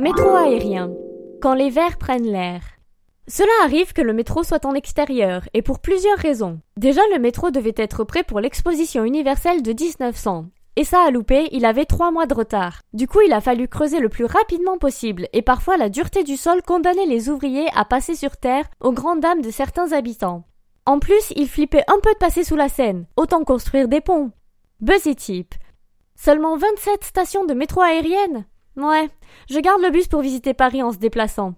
Métro aérien. Quand les vers prennent l'air. Cela arrive que le métro soit en extérieur, et pour plusieurs raisons. Déjà, le métro devait être prêt pour l'exposition universelle de 1900. Et ça a loupé, il avait trois mois de retard. Du coup, il a fallu creuser le plus rapidement possible, et parfois la dureté du sol condamnait les ouvriers à passer sur terre aux grandes dames de certains habitants. En plus, il flippait un peu de passer sous la Seine. Autant construire des ponts. Buzzy type. Seulement 27 stations de métro aérienne Ouais, je garde le bus pour visiter Paris en se déplaçant.